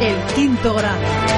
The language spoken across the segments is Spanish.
El quinto grado.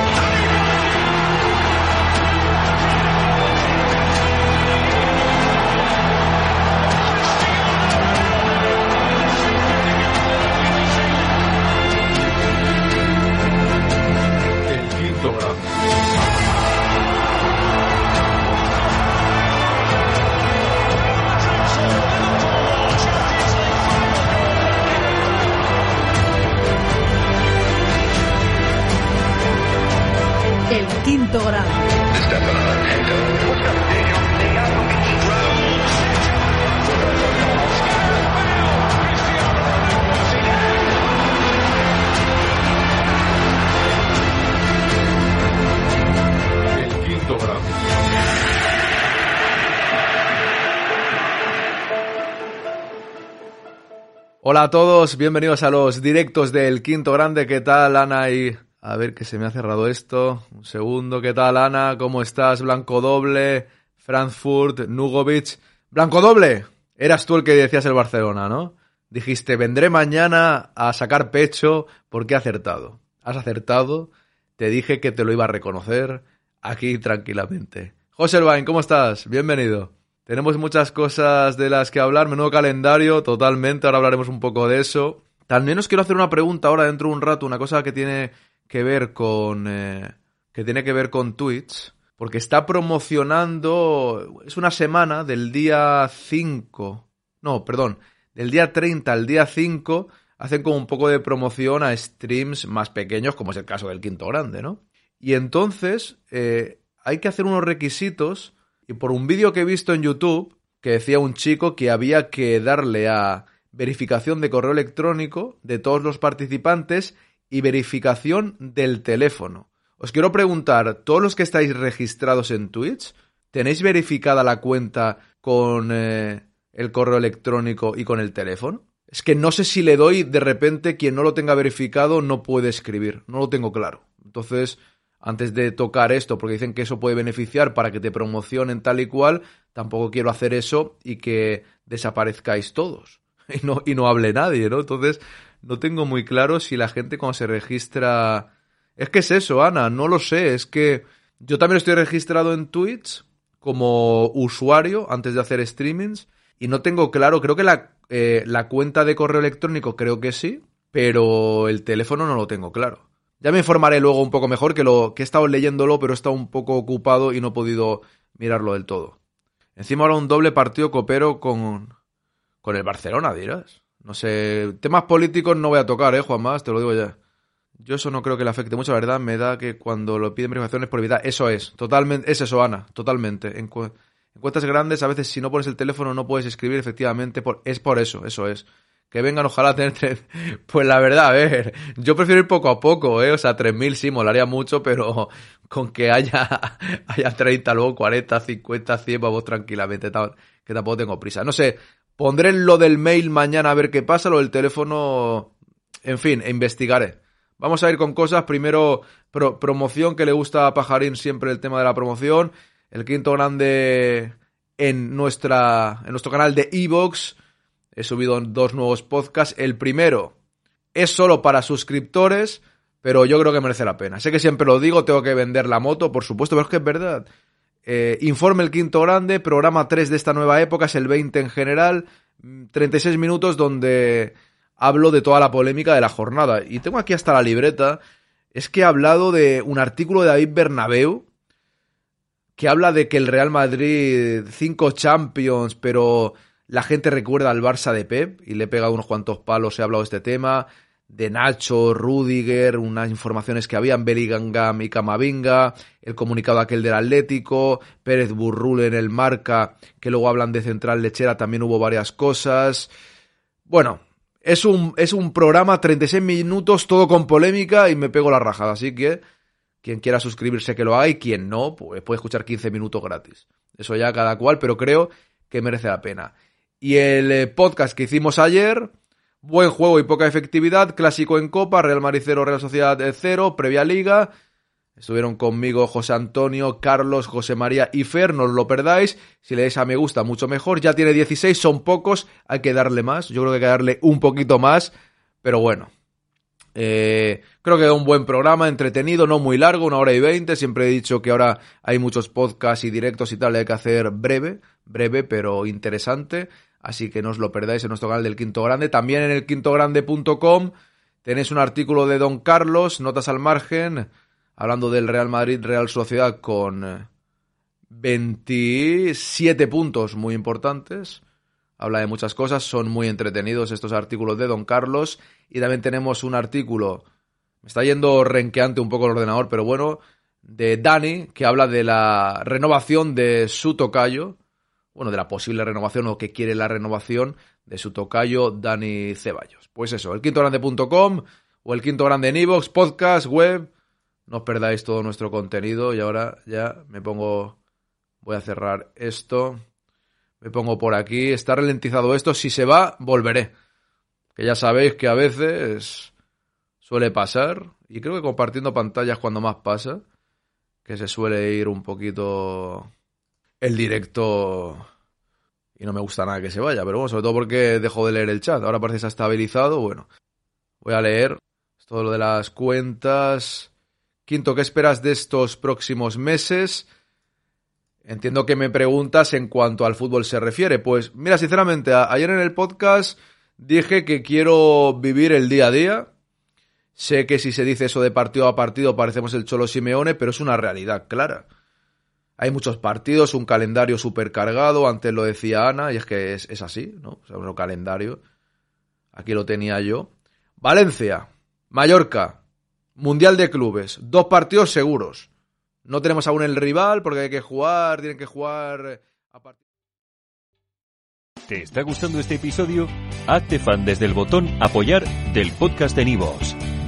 Hola a todos, bienvenidos a los directos del Quinto Grande. ¿Qué tal, Ana? Y a ver que se me ha cerrado esto. Un segundo. ¿Qué tal, Ana? ¿Cómo estás? Blanco Doble, Frankfurt, Nugovic. Blanco Doble. Eras tú el que decías el Barcelona, ¿no? Dijiste, vendré mañana a sacar pecho porque he acertado. Has acertado. Te dije que te lo iba a reconocer aquí tranquilamente. José Elbain, ¿cómo estás? Bienvenido. Tenemos muchas cosas de las que hablar, menudo calendario, totalmente, ahora hablaremos un poco de eso. También os quiero hacer una pregunta ahora dentro de un rato, una cosa que tiene que ver con eh, que tiene que ver con Twitch, porque está promocionando es una semana del día 5. No, perdón, del día 30 al día 5 hacen como un poco de promoción a streams más pequeños, como es el caso del Quinto Grande, ¿no? Y entonces eh, hay que hacer unos requisitos y por un vídeo que he visto en YouTube que decía un chico que había que darle a verificación de correo electrónico de todos los participantes y verificación del teléfono. Os quiero preguntar, todos los que estáis registrados en Twitch, ¿tenéis verificada la cuenta con eh, el correo electrónico y con el teléfono? Es que no sé si le doy, de repente, quien no lo tenga verificado no puede escribir. No lo tengo claro. Entonces, antes de tocar esto, porque dicen que eso puede beneficiar para que te promocionen tal y cual, tampoco quiero hacer eso y que desaparezcáis todos. Y no, y no hable nadie, ¿no? Entonces, no tengo muy claro si la gente cuando se registra... Es que es eso, Ana, no lo sé. Es que yo también estoy registrado en Twitch como usuario antes de hacer streamings y no tengo claro, creo que la, eh, la cuenta de correo electrónico creo que sí, pero el teléfono no lo tengo claro. Ya me informaré luego un poco mejor, que, lo, que he estado leyéndolo, pero he estado un poco ocupado y no he podido mirarlo del todo. Encima ahora un doble partido copero con, con el Barcelona, dirás. No sé, temas políticos no voy a tocar, eh, Juan Más, te lo digo ya. Yo eso no creo que le afecte mucho, la verdad, me da que cuando lo piden verificación es por evitar. Eso es, totalmente, es eso, Ana, totalmente. En, cu- en cuentas grandes, a veces si no pones el teléfono no puedes escribir, efectivamente, es por eso, eso es. Que vengan, ojalá tener... tre- Pues la verdad, a ver, yo prefiero ir poco a poco, ¿eh? O sea, 3.000 sí, molaría mucho, pero con que haya, haya 30, luego 40, 50, 100, vamos tranquilamente, que tampoco tengo prisa. No sé, pondré lo del mail mañana a ver qué pasa, lo del teléfono, en fin, e investigaré. Vamos a ir con cosas, primero pro- promoción, que le gusta a Pajarín siempre el tema de la promoción, el quinto grande en, nuestra, en nuestro canal de Evox. He subido dos nuevos podcasts. El primero es solo para suscriptores, pero yo creo que merece la pena. Sé que siempre lo digo, tengo que vender la moto, por supuesto, pero es que es verdad. Eh, informe el quinto grande, programa 3 de esta nueva época, es el 20 en general, mm, 36 minutos donde hablo de toda la polémica de la jornada. Y tengo aquí hasta la libreta, es que he hablado de un artículo de David Bernabeu, que habla de que el Real Madrid, cinco Champions, pero la gente recuerda al Barça de Pep, y le he pegado unos cuantos palos, he hablado de este tema, de Nacho, Rudiger, unas informaciones que habían, Bellingham y Camavinga, el comunicado aquel del Atlético, Pérez Burrul en el Marca, que luego hablan de Central Lechera, también hubo varias cosas. Bueno, es un, es un programa 36 minutos, todo con polémica y me pego la rajada, así que quien quiera suscribirse que lo haga y quien no, pues puede escuchar 15 minutos gratis. Eso ya cada cual, pero creo que merece la pena. Y el eh, podcast que hicimos ayer, Buen juego y poca efectividad, clásico en Copa, Real Madrid 0, Real Sociedad 0, previa liga. Estuvieron conmigo José Antonio, Carlos, José María y Fer, no os lo perdáis. Si le dais a me gusta, mucho mejor. Ya tiene 16, son pocos, hay que darle más. Yo creo que hay que darle un poquito más, pero bueno. Eh, creo que es un buen programa, entretenido, no muy largo, una hora y veinte. Siempre he dicho que ahora hay muchos podcasts y directos y tal, hay que hacer breve, breve, pero interesante así que no os lo perdáis en nuestro canal del Quinto Grande. También en el quintogrande.com tenéis un artículo de Don Carlos, notas al margen, hablando del Real Madrid Real Sociedad con 27 puntos muy importantes. Habla de muchas cosas, son muy entretenidos estos artículos de Don Carlos. Y también tenemos un artículo, me está yendo renqueante un poco el ordenador, pero bueno, de Dani, que habla de la renovación de su tocayo, bueno, de la posible renovación o que quiere la renovación de su tocayo Dani Ceballos. Pues eso, el quintogrande.com o el quinto grande en iVoox, podcast, web. No os perdáis todo nuestro contenido y ahora ya me pongo, voy a cerrar esto, me pongo por aquí, está ralentizado esto, si se va, volveré. Que ya sabéis que a veces suele pasar, y creo que compartiendo pantallas cuando más pasa, que se suele ir un poquito el directo y no me gusta nada que se vaya, pero bueno, sobre todo porque dejo de leer el chat. Ahora parece que se ha estabilizado, bueno. Voy a leer todo lo de las cuentas. Quinto, ¿qué esperas de estos próximos meses? Entiendo que me preguntas en cuanto al fútbol se refiere. Pues mira, sinceramente, ayer en el podcast dije que quiero vivir el día a día. Sé que si se dice eso de partido a partido parecemos el Cholo Simeone, pero es una realidad clara. Hay muchos partidos, un calendario supercargado, antes lo decía Ana, y es que es, así, ¿no? O sea, un calendario. Aquí lo tenía yo. Valencia, Mallorca, Mundial de Clubes, dos partidos seguros. No tenemos aún el rival porque hay que jugar, tienen que jugar a partir... ¿Te está gustando este episodio? Hazte fan desde el botón apoyar del podcast de Nivos.